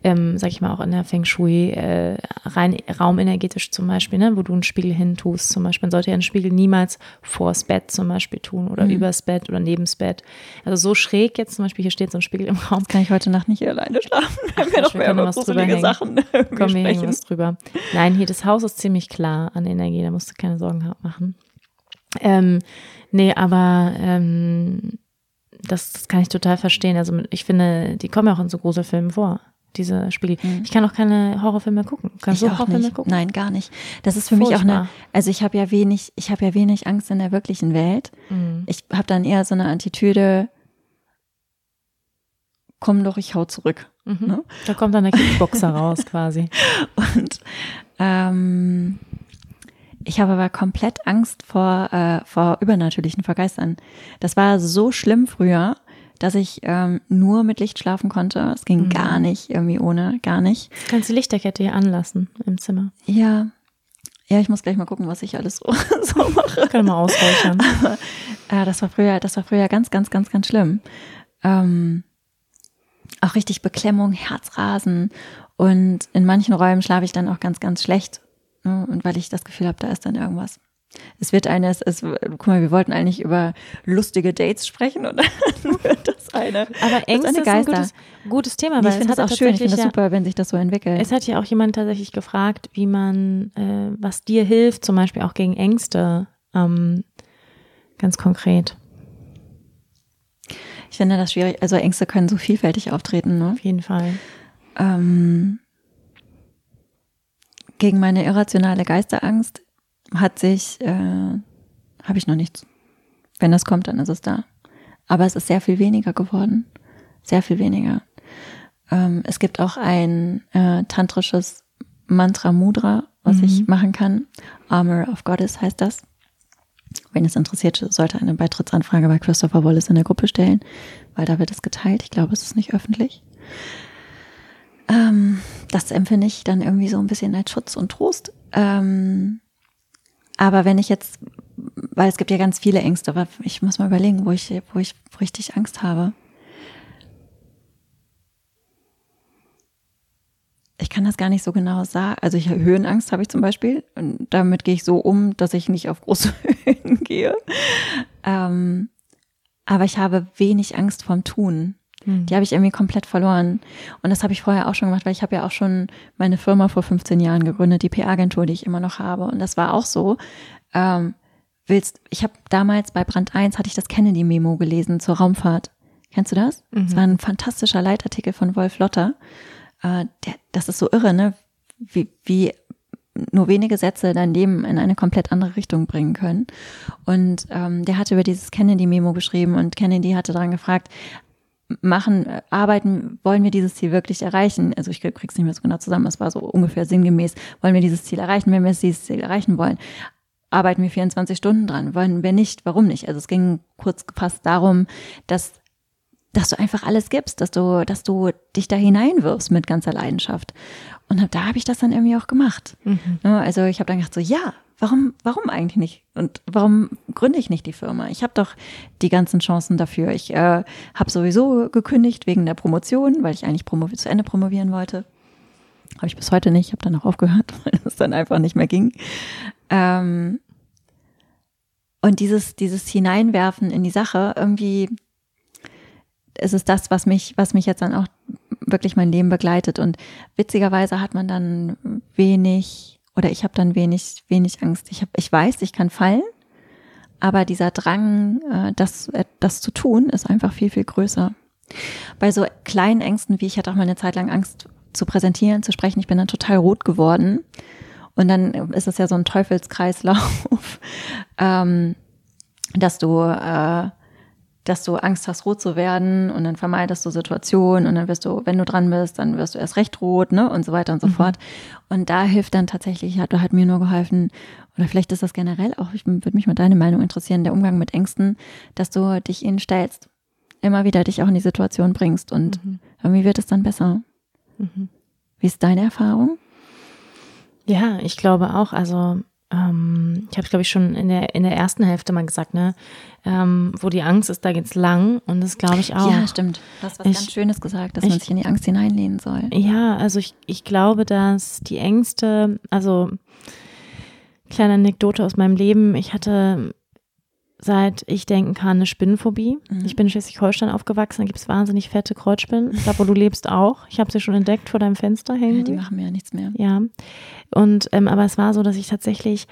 ähm, sag ich mal, auch in der Feng Shui, äh, rein raumenergetisch zum Beispiel, ne, wo du einen Spiegel hin tust. Zum Beispiel, man sollte ja einen Spiegel niemals vors Bett zum Beispiel tun oder mhm. übers Bett oder neben's Bett. Also so schräg jetzt zum Beispiel, hier steht so ein Spiegel im Raum. Das kann ich heute Nacht nicht hier alleine schlafen, wenn wir noch mehr über gruselige Sachen Komm, wir hängen was drüber. Nein, hier das Haus ist ziemlich klar an Energie, da musst du keine Sorgen machen. Ähm, nee, aber ähm, das, das kann ich total verstehen. Also ich finde, die kommen ja auch in so Gruselfilmen vor diese Spiegel. Mhm. Ich kann auch keine Horrorfilme gucken. Kannst ich du Horrorfilme gucken? Nein, gar nicht. Das ist für Furchtbar. mich auch eine, also ich habe ja wenig, ich habe ja wenig Angst in der wirklichen Welt. Mhm. Ich habe dann eher so eine Attitüde, komm doch, ich hau zurück. Mhm. Ne? Da kommt dann der Kickboxer raus quasi. Und ähm, ich habe aber komplett Angst vor, äh, vor übernatürlichen Vergeistern. Das war so schlimm früher, dass ich ähm, nur mit Licht schlafen konnte. Es ging mhm. gar nicht, irgendwie ohne, gar nicht. Du kannst die Lichterkette hier anlassen im Zimmer. Ja. Ja, ich muss gleich mal gucken, was ich alles so, so mache. Ich kann mal ausräuchern. Aber, äh, das war früher, das war früher ganz, ganz, ganz, ganz schlimm. Ähm, auch richtig Beklemmung, Herzrasen. Und in manchen Räumen schlafe ich dann auch ganz, ganz schlecht. Ne? Und weil ich das Gefühl habe, da ist dann irgendwas. Es wird eines, es, guck mal, wir wollten eigentlich über lustige Dates sprechen und dann wird das eine. Aber Ängste ist, eine ist ein gutes, gutes Thema, weil ich finde das auch schön, ich finde das super, wenn sich das so entwickelt. Es hat ja auch jemand tatsächlich gefragt, wie man, äh, was dir hilft, zum Beispiel auch gegen Ängste, ähm, ganz konkret. Ich finde das schwierig, also Ängste können so vielfältig auftreten, ne? Auf jeden Fall. Ähm, gegen meine irrationale Geisterangst hat sich, äh, habe ich noch nichts. Wenn das kommt, dann ist es da. Aber es ist sehr viel weniger geworden. Sehr viel weniger. Ähm, es gibt auch ein äh, tantrisches Mantra Mudra, was mhm. ich machen kann. Armor of Goddess heißt das. Wenn es interessiert, sollte eine Beitrittsanfrage bei Christopher Wallace in der Gruppe stellen, weil da wird es geteilt. Ich glaube, es ist nicht öffentlich. Ähm, das empfinde ich dann irgendwie so ein bisschen als Schutz und Trost. Ähm, aber wenn ich jetzt, weil es gibt ja ganz viele Ängste, aber ich muss mal überlegen, wo ich, wo ich richtig Angst habe. Ich kann das gar nicht so genau sagen. Also ich Höhenangst habe ich zum Beispiel und damit gehe ich so um, dass ich nicht auf große Höhen gehe. Ähm, aber ich habe wenig Angst vorm Tun. Die habe ich irgendwie komplett verloren. Und das habe ich vorher auch schon gemacht, weil ich habe ja auch schon meine Firma vor 15 Jahren gegründet, die PR-Agentur, die ich immer noch habe. Und das war auch so. Ähm, willst, ich habe damals bei Brand 1 hatte ich das Kennedy-Memo gelesen zur Raumfahrt. Kennst du das? Mhm. Das war ein fantastischer Leitartikel von Wolf Lotter. Äh, der, das ist so irre, ne? Wie, wie nur wenige Sätze dein Leben in eine komplett andere Richtung bringen können. Und ähm, der hatte über dieses Kennedy-Memo geschrieben und Kennedy hatte daran gefragt, machen, arbeiten, wollen wir dieses Ziel wirklich erreichen? Also ich krieg's nicht mehr so genau zusammen, es war so ungefähr sinngemäß, wollen wir dieses Ziel erreichen? Wenn wir dieses Ziel erreichen wollen, arbeiten wir 24 Stunden dran. Wollen wir nicht, warum nicht? Also es ging kurz gefasst darum, dass dass du einfach alles gibst, dass du, dass du dich da hineinwirfst mit ganzer Leidenschaft. Und da habe ich das dann irgendwie auch gemacht. Mhm. Also ich habe dann gedacht so, ja, warum, warum eigentlich nicht? Und warum gründe ich nicht die Firma? Ich habe doch die ganzen Chancen dafür. Ich äh, habe sowieso gekündigt wegen der Promotion, weil ich eigentlich zu Ende promovieren wollte. Habe ich bis heute nicht. Habe dann auch aufgehört, weil es dann einfach nicht mehr ging. Ähm, und dieses, dieses Hineinwerfen in die Sache, irgendwie ist es das, was mich, was mich jetzt dann auch wirklich mein Leben begleitet. Und witzigerweise hat man dann wenig, oder ich habe dann wenig, wenig Angst. Ich, hab, ich weiß, ich kann fallen, aber dieser Drang, äh, das, äh, das zu tun, ist einfach viel, viel größer. Bei so kleinen Ängsten, wie ich hatte auch mal eine Zeit lang Angst zu präsentieren, zu sprechen, ich bin dann total rot geworden. Und dann ist es ja so ein Teufelskreislauf, ähm, dass du äh, dass du Angst hast, rot zu werden und dann vermeidest du Situationen und dann wirst du, wenn du dran bist, dann wirst du erst recht rot, ne, und so weiter und so mhm. fort. Und da hilft dann tatsächlich, hat, hat mir nur geholfen, oder vielleicht ist das generell auch, ich würde mich mal deine Meinung interessieren, der Umgang mit Ängsten, dass du dich ihnen stellst, immer wieder dich auch in die Situation bringst und mhm. irgendwie wird es dann besser. Mhm. Wie ist deine Erfahrung? Ja, ich glaube auch, also ähm, ich habe es, glaube ich, schon in der, in der ersten Hälfte mal gesagt, ne, ähm, wo die Angst ist, da geht's lang und das glaube ich auch. Ja, stimmt. Du hast was ich, ganz Schönes gesagt, dass ich, man sich in die Angst hineinlehnen soll. Ja, also ich, ich glaube, dass die Ängste, also kleine Anekdote aus meinem Leben, ich hatte seit ich denken kann, eine Spinnenphobie. Mhm. Ich bin in Schleswig-Holstein aufgewachsen, da gibt es wahnsinnig fette Kreuzspinnen. Da, wo du lebst auch. Ich habe sie schon entdeckt vor deinem Fenster hängen. Ja, die machen mir ja nichts mehr. Ja. Und ähm, aber es war so, dass ich tatsächlich,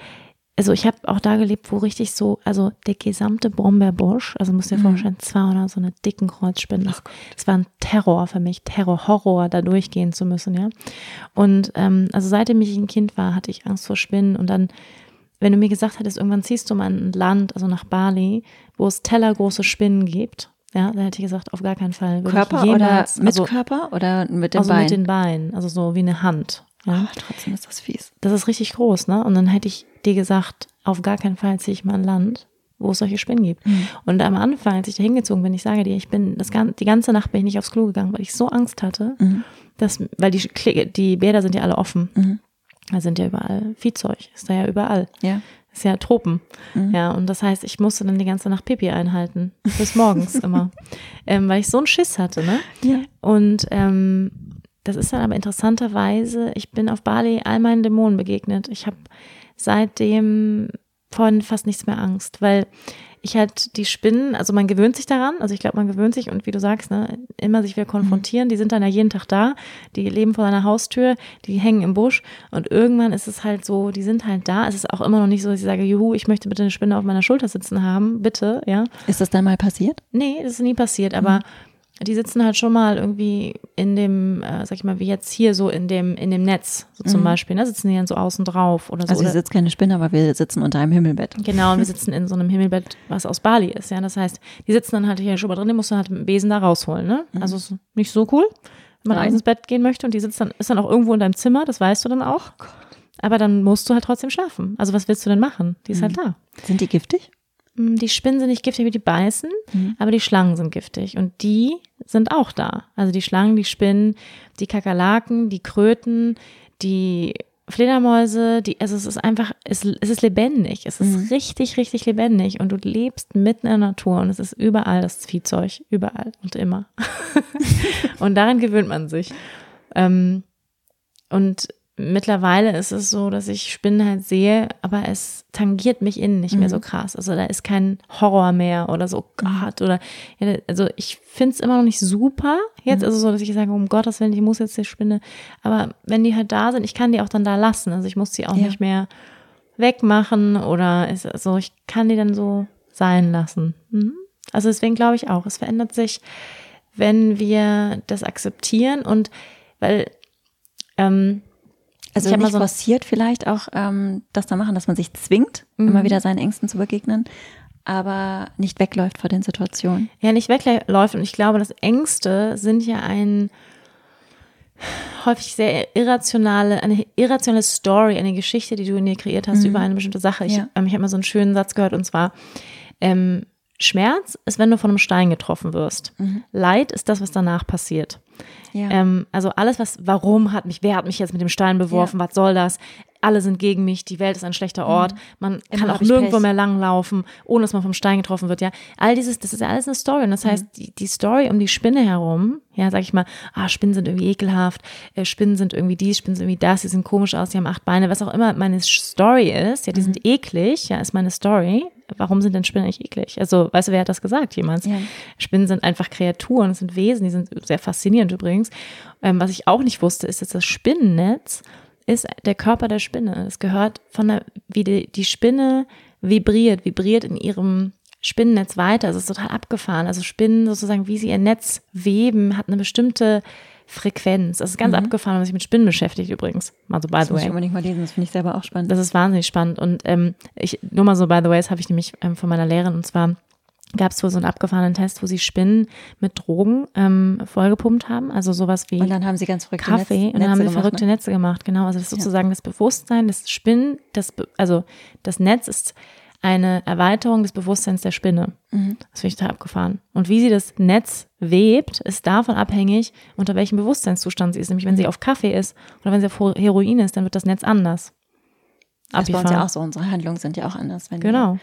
also ich habe auch da gelebt, wo richtig so, also der gesamte Brombeerbusch, also musst dir mhm. vorstellen, 200 so eine dicken Kreuzspinnen. Das, das war ein Terror für mich, Terror, Horror, da durchgehen zu müssen, ja. Und ähm, also seitdem ich ein Kind war, hatte ich Angst vor Spinnen und dann wenn du mir gesagt hättest, irgendwann ziehst du mal ein Land, also nach Bali, wo es tellergroße Spinnen gibt, ja, dann hätte ich gesagt, auf gar keinen Fall. Körper jemals, oder mit also, Körper oder mit den also Beinen? mit den Beinen, also so wie eine Hand. Ja. Oh, trotzdem ist das fies. Das ist richtig groß, ne? Und dann hätte ich dir gesagt, auf gar keinen Fall ziehe ich mal ein Land, wo es solche Spinnen gibt. Mhm. Und am Anfang, als ich da hingezogen bin, ich sage dir, ich bin das, die ganze Nacht bin ich nicht aufs Klo gegangen, weil ich so Angst hatte, mhm. dass, weil die, die Bäder sind ja alle offen. Mhm. Da sind ja überall Viehzeug, ist da ja überall. Ja. Ist ja Tropen. Mhm. Ja, und das heißt, ich musste dann die ganze Nacht Pipi einhalten. Bis morgens immer. Ähm, weil ich so einen Schiss hatte, ne? Ja. Und ähm, das ist dann aber interessanterweise, ich bin auf Bali all meinen Dämonen begegnet. Ich habe seitdem von fast nichts mehr Angst, weil ich halt die Spinnen, also man gewöhnt sich daran, also ich glaube, man gewöhnt sich und wie du sagst, ne, immer sich wieder konfrontieren, die sind dann ja jeden Tag da, die leben vor deiner Haustür, die hängen im Busch und irgendwann ist es halt so, die sind halt da. Es ist auch immer noch nicht so, dass ich sage, juhu, ich möchte bitte eine Spinne auf meiner Schulter sitzen haben, bitte, ja. Ist das dann mal passiert? Nee, das ist nie passiert, aber mhm die sitzen halt schon mal irgendwie in dem, äh, sag ich mal, wie jetzt hier so in dem, in dem Netz, so zum mhm. Beispiel, ne, sitzen die dann so außen drauf oder so. Also ihr sitzt keine Spinne, aber wir sitzen unter einem Himmelbett. Genau, und wir sitzen in so einem Himmelbett, was aus Bali ist, ja. Das heißt, die sitzen dann halt hier schon mal drin, die musst du halt mit dem Besen da rausholen, ne? Mhm. Also ist nicht so cool, wenn man abends ins Bett gehen möchte und die sitzt dann, ist dann auch irgendwo in deinem Zimmer, das weißt du dann auch. Oh aber dann musst du halt trotzdem schlafen. Also was willst du denn machen? Die ist halt mhm. halt da. Sind die giftig? Mm, die Spinnen sind nicht giftig wie die beißen, mhm. aber die Schlangen sind giftig und die sind auch da. Also die Schlangen, die Spinnen, die Kakerlaken, die Kröten, die Fledermäuse, die, also es ist einfach, es, es ist lebendig. Es ist mhm. richtig, richtig lebendig und du lebst mitten in der Natur und es ist überall das Viehzeug, überall und immer. und daran gewöhnt man sich. Ähm, und mittlerweile ist es so, dass ich Spinnen halt sehe, aber es tangiert mich innen nicht mhm. mehr so mhm. krass. Also da ist kein Horror mehr oder so, oh Gott, oder, also ich finde es immer noch nicht super jetzt, mhm. also so, dass ich sage, um Gottes Willen, ich muss jetzt die Spinne, aber wenn die halt da sind, ich kann die auch dann da lassen, also ich muss die auch ja. nicht mehr wegmachen oder ist, also ich kann die dann so sein lassen. Mhm. Also deswegen glaube ich auch, es verändert sich, wenn wir das akzeptieren und weil, ähm, Also ich nicht so forciert vielleicht auch ähm, das da machen, dass man sich zwingt, mhm. immer wieder seinen Ängsten zu begegnen, aber nicht wegläuft vor den Situationen. Ja, nicht wegläuft. Und ich glaube, dass Ängste sind ja ein häufig sehr irrationale, eine irrationale Story, eine Geschichte, die du in dir kreiert hast mhm. über eine bestimmte Sache. Ich, ja. ähm, ich habe mal so einen schönen Satz gehört und zwar, ähm, Schmerz ist, wenn du von einem Stein getroffen wirst. Mhm. Leid ist das, was danach passiert. Ja. Ähm, also alles, was, warum hat mich, wer hat mich jetzt mit dem Stein beworfen, ja. was soll das? Alle sind gegen mich, die Welt ist ein schlechter mhm. Ort, man Immer kann auch nirgendwo Pech. mehr langlaufen, ohne dass man vom Stein getroffen wird. Ja, all dieses, das ist ja alles eine Story. Und das mhm. heißt, die, die Story um die Spinne herum, ja, sag ich mal, ah, Spinnen sind irgendwie ekelhaft, äh, Spinnen sind irgendwie dies, Spinnen sind irgendwie das, die sehen komisch aus, die haben acht Beine, was auch immer meine Story ist, ja, die mhm. sind eklig, ja, ist meine Story warum sind denn Spinnen eigentlich eklig? Also, weißt du, wer hat das gesagt? Jemand. Ja. Spinnen sind einfach Kreaturen, das sind Wesen, die sind sehr faszinierend übrigens. Ähm, was ich auch nicht wusste, ist, dass das Spinnennetz ist der Körper der Spinne. Es gehört von der, wie die, die Spinne vibriert, vibriert in ihrem Spinnennetz weiter. Es ist total abgefahren. Also Spinnen sozusagen, wie sie ihr Netz weben, hat eine bestimmte Frequenz. Das ist ganz mhm. abgefahren, wenn man sich mit Spinnen beschäftigt übrigens. Mal so by das the way. Das muss ich unbedingt mal lesen, das finde ich selber auch spannend. Das ist wahnsinnig spannend. Und ähm, ich, nur mal so by the way, das habe ich nämlich ähm, von meiner Lehrerin und zwar gab es wohl so einen abgefahrenen Test, wo sie Spinnen mit Drogen ähm, vollgepumpt haben, also sowas wie und dann haben sie ganz verrückte Kaffee Netz, und dann haben sie verrückte ne? Netze gemacht, genau. Also das ist sozusagen ja. das Bewusstsein, das Spinnen, das also das Netz ist eine Erweiterung des Bewusstseins der Spinne. Mhm. Das finde ich total abgefahren. Und wie sie das Netz webt, ist davon abhängig, unter welchem Bewusstseinszustand sie ist. Nämlich, wenn sie auf Kaffee ist oder wenn sie auf Heroin ist, dann wird das Netz anders. Das ist bei uns ja auch so. Unsere Handlungen sind ja auch anders. Wenn genau. Wir,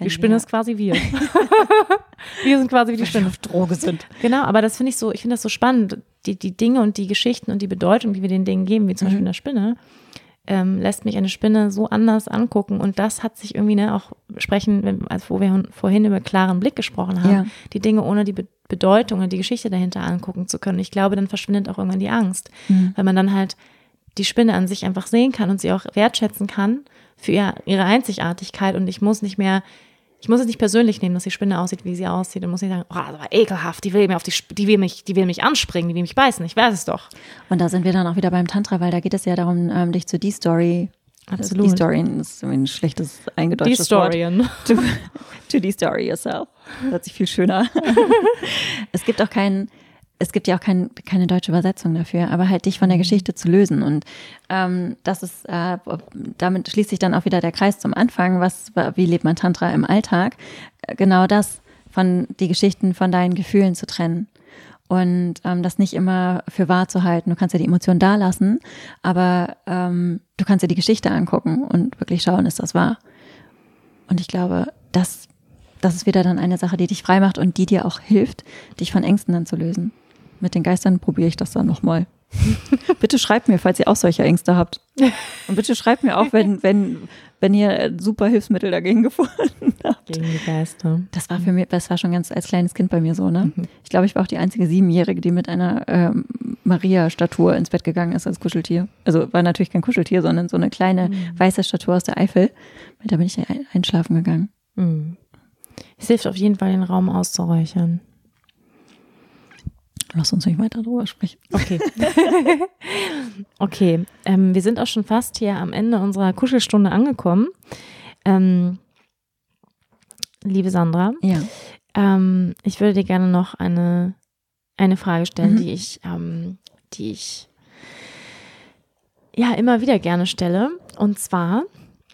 die Spinne ist quasi wir. wir sind quasi wie die Spinne. auf Droge sind. Genau, aber das finde ich so, ich finde das so spannend. Die, die Dinge und die Geschichten und die Bedeutung, die wir den Dingen geben, wie zum mhm. Beispiel in der Spinne, ähm, lässt mich eine Spinne so anders angucken. Und das hat sich irgendwie ne, auch sprechen, als wo wir vorhin über klaren Blick gesprochen haben, ja. die Dinge ohne die Be Bedeutung und die Geschichte dahinter angucken zu können. Ich glaube, dann verschwindet auch irgendwann die Angst, mhm. weil man dann halt die Spinne an sich einfach sehen kann und sie auch wertschätzen kann für ihre Einzigartigkeit. Und ich muss nicht mehr ich muss es nicht persönlich nehmen, dass die Spinne aussieht, wie sie aussieht. Und muss nicht sagen, oh, das war ekelhaft, die will mir auf die, die will mich, die will mich anspringen, die will mich beißen, ich weiß es doch. Und da sind wir dann auch wieder beim Tantra, weil da geht es ja darum, ähm, dich zu die Story Absolut. Die Story ist ein schlechtes eingedeutschtes die Storien. Wort. To, to the story yourself. Das hört sich viel schöner. es gibt auch keinen, es gibt ja auch kein, keine deutsche Übersetzung dafür, aber halt dich von der mhm. Geschichte zu lösen. Und ähm, das ist, äh, damit schließt sich dann auch wieder der Kreis zum Anfang. Was, wie lebt man Tantra im Alltag? Genau das, von die Geschichten von deinen Gefühlen zu trennen. Und ähm, das nicht immer für wahr zu halten. Du kannst ja die Emotionen da lassen, aber ähm, du kannst dir die Geschichte angucken und wirklich schauen, ist das wahr? Und ich glaube, das, das ist wieder dann eine Sache, die dich frei macht und die dir auch hilft, dich von Ängsten dann zu lösen mit den Geistern probiere ich das dann nochmal. bitte schreibt mir, falls ihr auch solche Ängste habt. Und bitte schreibt mir auch, wenn, wenn, wenn ihr super Hilfsmittel dagegen gefunden habt. Gegen die Geister. Das war für mich, das war schon ganz als kleines Kind bei mir so, ne? Mhm. Ich glaube, ich war auch die einzige Siebenjährige, die mit einer ähm, Maria-Statue ins Bett gegangen ist als Kuscheltier. Also war natürlich kein Kuscheltier, sondern so eine kleine mhm. weiße Statue aus der Eifel. Da bin ich einschlafen gegangen. Mhm. Es hilft auf jeden Fall, den Raum auszuräuchern. Lass uns nicht weiter drüber sprechen. Okay. okay. Ähm, wir sind auch schon fast hier am Ende unserer Kuschelstunde angekommen. Ähm, liebe Sandra, ja. ähm, ich würde dir gerne noch eine, eine Frage stellen, mhm. die ich, ähm, die ich ja immer wieder gerne stelle. Und zwar,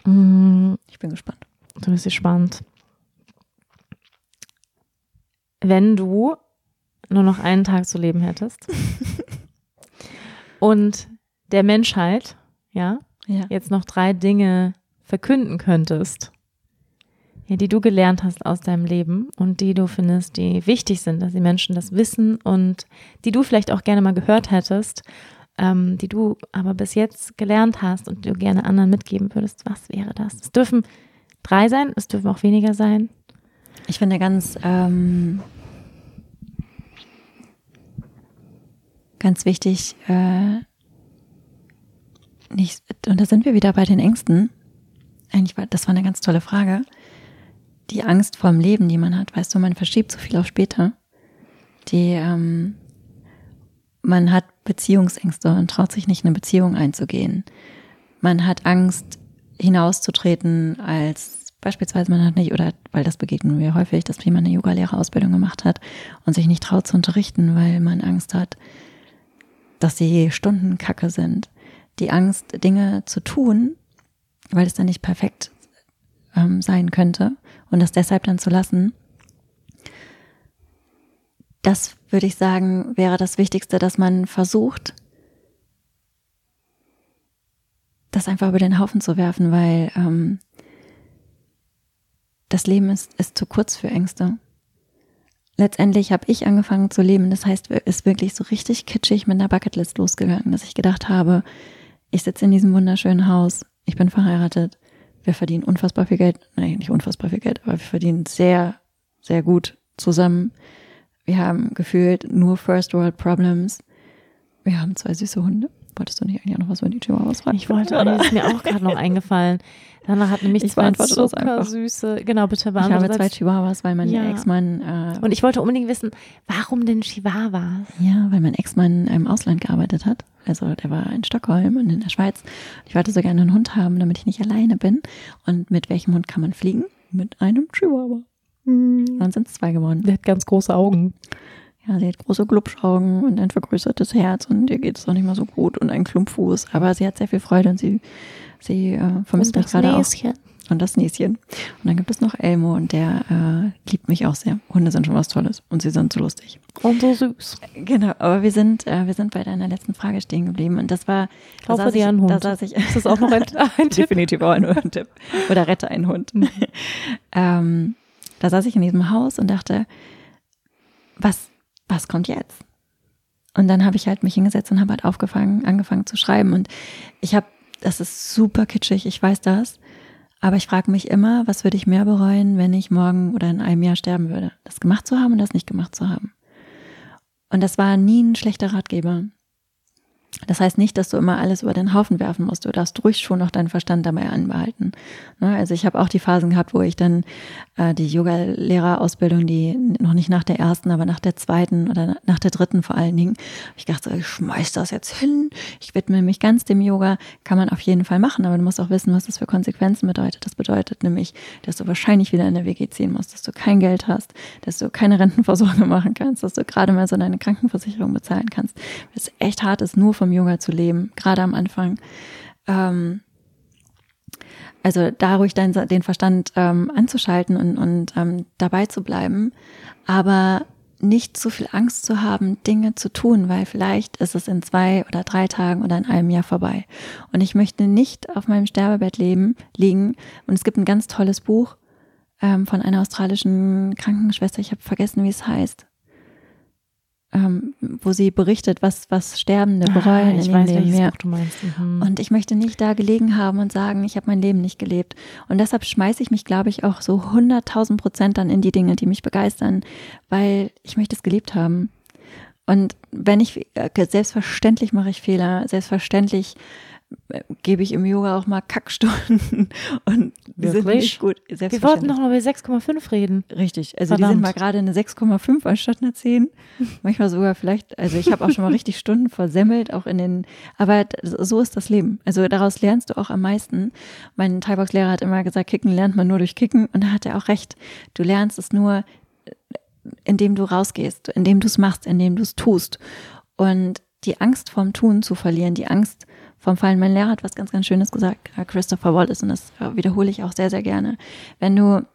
mh, mm, ich bin gespannt. Du bist gespannt. Wenn du nur noch einen Tag zu leben hättest und der Menschheit, ja, ja, jetzt noch drei Dinge verkünden könntest, ja, die du gelernt hast aus deinem Leben und die du findest, die wichtig sind, dass die Menschen das wissen und die du vielleicht auch gerne mal gehört hättest, ähm, die du aber bis jetzt gelernt hast und du gerne anderen mitgeben würdest, was wäre das? Es dürfen drei sein, es dürfen auch weniger sein. Ich finde ganz ähm, ganz wichtig, äh, nicht, und da sind wir wieder bei den Ängsten. Eigentlich war, das war eine ganz tolle Frage. Die Angst vor dem Leben, die man hat, weißt du, man verschiebt so viel auf später. Die, ähm, man hat Beziehungsängste und traut sich nicht, eine Beziehung einzugehen. man hat Angst, hinauszutreten als beispielsweise man hat nicht, oder weil das begegnen wir häufig, dass jemand eine Yoga-Lehrerausbildung gemacht hat und sich nicht traut zu unterrichten, weil man Angst hat, dass die Stunden kacke sind. Die Angst, Dinge zu tun, weil es dann nicht perfekt ähm, sein könnte und das deshalb dann zu lassen. Das würde ich sagen, wäre das Wichtigste, dass man versucht, das einfach über den Haufen zu werfen, weil ähm, das Leben ist, ist zu kurz für Ängste. Letztendlich habe ich angefangen zu leben. Das heißt, ist wirklich so richtig kitschig mit einer Bucketlist losgegangen, dass ich gedacht habe, ich sitze in diesem wunderschönen Haus, ich bin verheiratet, wir verdienen unfassbar viel Geld. Nein, nicht unfassbar viel Geld, aber wir verdienen sehr, sehr gut zusammen. Wir haben gefühlt nur First World Problems. Wir haben zwei süße Hunde. Wolltest du nicht eigentlich auch noch was über die Chihuahuas fragen? Ich wollte, aber ist mir auch gerade noch eingefallen. Danach hat nämlich ich zwei zuckersüße, genau, bitte beantworte. Ich habe zwei Chihuahuas, weil mein ja. Ex-Mann... Äh, Und ich wollte unbedingt wissen, warum denn Chihuahuas? Ja, weil mein Ex-Mann im Ausland gearbeitet hat. Also der war in Stockholm und in der Schweiz. Ich wollte so gerne einen Hund haben, damit ich nicht alleine bin. Und mit welchem Hund kann man fliegen? Mit einem Chihuahua. Hm. Dann sind es zwei geworden. Der hat ganz große Augen. Ja, sie hat große Glubschaugen und ein vergrößertes Herz und ihr geht es auch nicht mehr so gut und ein Klumpfuß. Aber sie hat sehr viel Freude und sie, sie äh, vermisst mich gerade auch. Und das Näschen. Und dann gibt es noch Elmo und der äh, liebt mich auch sehr. Hunde sind schon was Tolles und sie sind so lustig. Und so süß. Genau, aber wir sind, äh, wir sind bei deiner letzten Frage stehen geblieben und das war. Kaufe da dir einen Hund. Da saß ich, ist das auch noch ein, ein Tipp? Definitiv auch ein, ein Tipp. Oder rette einen Hund. Mhm. ähm, da saß ich in diesem Haus und dachte, was, was kommt jetzt? Und dann habe ich halt mich hingesetzt und habe halt aufgefangen, angefangen zu schreiben. Und ich habe, das ist super kitschig, ich weiß das. Aber ich frage mich immer, was würde ich mehr bereuen, wenn ich morgen oder in einem Jahr sterben würde? Das gemacht zu haben und das nicht gemacht zu haben. Und das war nie ein schlechter Ratgeber. Das heißt nicht, dass du immer alles über den Haufen werfen musst. Du darfst ruhig schon noch deinen Verstand dabei anbehalten. Ne? Also ich habe auch die Phasen gehabt, wo ich dann äh, die Yoga-Lehrerausbildung, die noch nicht nach der ersten, aber nach der zweiten oder nach der dritten vor allen Dingen, ich dachte, ich schmeiß das jetzt hin, ich widme mich ganz dem Yoga. Kann man auf jeden Fall machen, aber du musst auch wissen, was das für Konsequenzen bedeutet. Das bedeutet nämlich, dass du wahrscheinlich wieder in der WG ziehen musst, dass du kein Geld hast, dass du keine Rentenversorgung machen kannst, dass du gerade mal so deine Krankenversicherung bezahlen kannst. Das echt hart ist, nur vom Yoga zu leben, gerade am Anfang. Ähm, also da ruhig dein, den Verstand ähm, anzuschalten und, und ähm, dabei zu bleiben, aber nicht zu viel Angst zu haben, Dinge zu tun, weil vielleicht ist es in zwei oder drei Tagen oder in einem Jahr vorbei. Und ich möchte nicht auf meinem Sterbebett leben, liegen. Und es gibt ein ganz tolles Buch ähm, von einer australischen Krankenschwester, ich habe vergessen, wie es heißt ähm, wo sie berichtet, was, was Sterbende ah, bereuen ah, ich in weiß, Leben. Ja. du meinst. Mhm. Und ich möchte nicht da gelegen haben und sagen, ich habe mein Leben nicht gelebt. Und deshalb schmeiße ich mich, glaube ich, auch so hunderttausend Prozent dann in die Dinge, die mich begeistern, weil ich möchte es gelebt haben. Und wenn ich, äh, selbstverständlich mache ich Fehler, selbstverständlich gebe ich im Yoga auch mal Kackstunden und die Wirklich? sind nicht gut. Wir wollten noch mal bei 6,5 reden. Richtig, also Verdammt. die sind mal gerade eine 6,5 anstatt eine 10. Manchmal sogar vielleicht, also ich habe auch schon mal richtig Stunden versemmelt, auch in den, aber so ist das Leben. Also daraus lernst du auch am meisten. Mein Thai-Box-Lehrer hat immer gesagt, Kicken lernt man nur durch Kicken und da hat er auch recht. Du lernst es nur, indem du rausgehst, indem du es machst, indem du es tust. Und die Angst vorm Tun zu verlieren, die Angst vom Fallen. Mein Lehrer hat was ganz, ganz Schönes gesagt, äh, Christopher Wallace, und das äh, wiederhole ich auch sehr, sehr gerne. Wenn du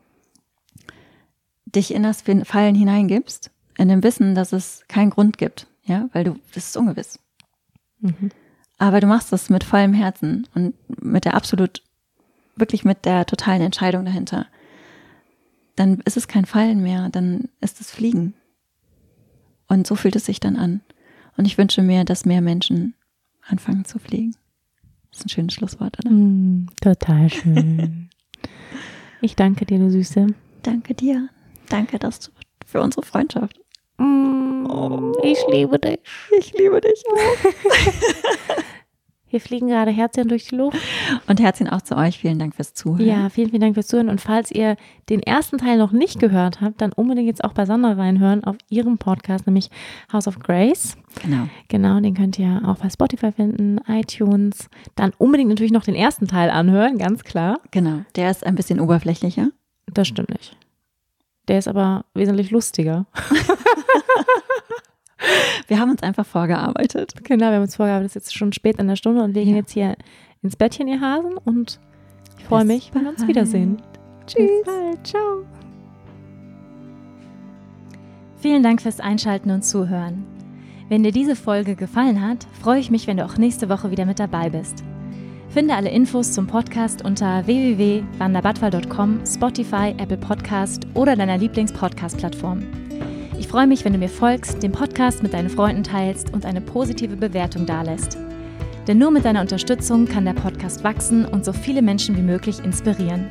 dich in das Fallen hineingibst, in dem Wissen, dass es keinen Grund gibt, ja, weil du, das ist ungewiss. Mhm. Aber du machst das mit vollem Herzen und mit der absolut, wirklich mit der totalen Entscheidung dahinter. Dann ist es kein Fallen mehr, dann ist es Fliegen. Und so fühlt es sich dann an. Und ich wünsche mir, dass mehr Menschen anfangen zu fliegen. Das ist ein schönes Schlusswort, oder? Mm, total schön. ich danke dir, du Süße. Danke dir. Danke dass du, für unsere Freundschaft. Mm, oh. Ich liebe dich. Ich liebe dich auch. Wir fliegen gerade Herzchen durch die Luft. Und Herzchen auch zu euch. Vielen Dank fürs Zuhören. Ja, vielen, vielen Dank fürs Zuhören. Und falls ihr den ersten Teil noch nicht gehört habt, dann unbedingt jetzt auch bei Sandra reinhören auf ihrem Podcast, nämlich House of Grace. Genau. Genau, den könnt ihr auch bei Spotify finden, iTunes. Dann unbedingt natürlich noch den ersten Teil anhören, ganz klar. Genau, der ist ein bisschen oberflächlicher. Das stimmt nicht. Der ist aber wesentlich lustiger. wir haben uns einfach vorgearbeitet. Genau, wir haben uns vorgearbeitet. Es ist jetzt schon spät in der Stunde und wir ja. gehen jetzt hier ins Bettchen, ihr Hasen. Und ich freue mich, wenn wir uns wiedersehen. Tschüss. Bis bald. Ciao. Vielen Dank fürs Einschalten und Zuhören. Wenn dir diese Folge gefallen hat, freue ich mich, wenn du auch nächste Woche wieder mit dabei bist. Finde alle Infos zum Podcast unter www.wanderbadwal.com, Spotify, Apple Podcast oder deiner Lieblings-Podcast-Plattform. Ich freue mich, wenn du mir folgst, den Podcast mit deinen Freunden teilst und eine positive Bewertung dalässt. Denn nur mit deiner Unterstützung kann der Podcast wachsen und so viele Menschen wie möglich inspirieren.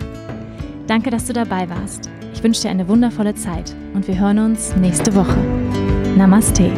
Danke, dass du dabei warst. Ich wünsche dir eine wundervolle Zeit und wir hören uns nächste Woche. Namaste.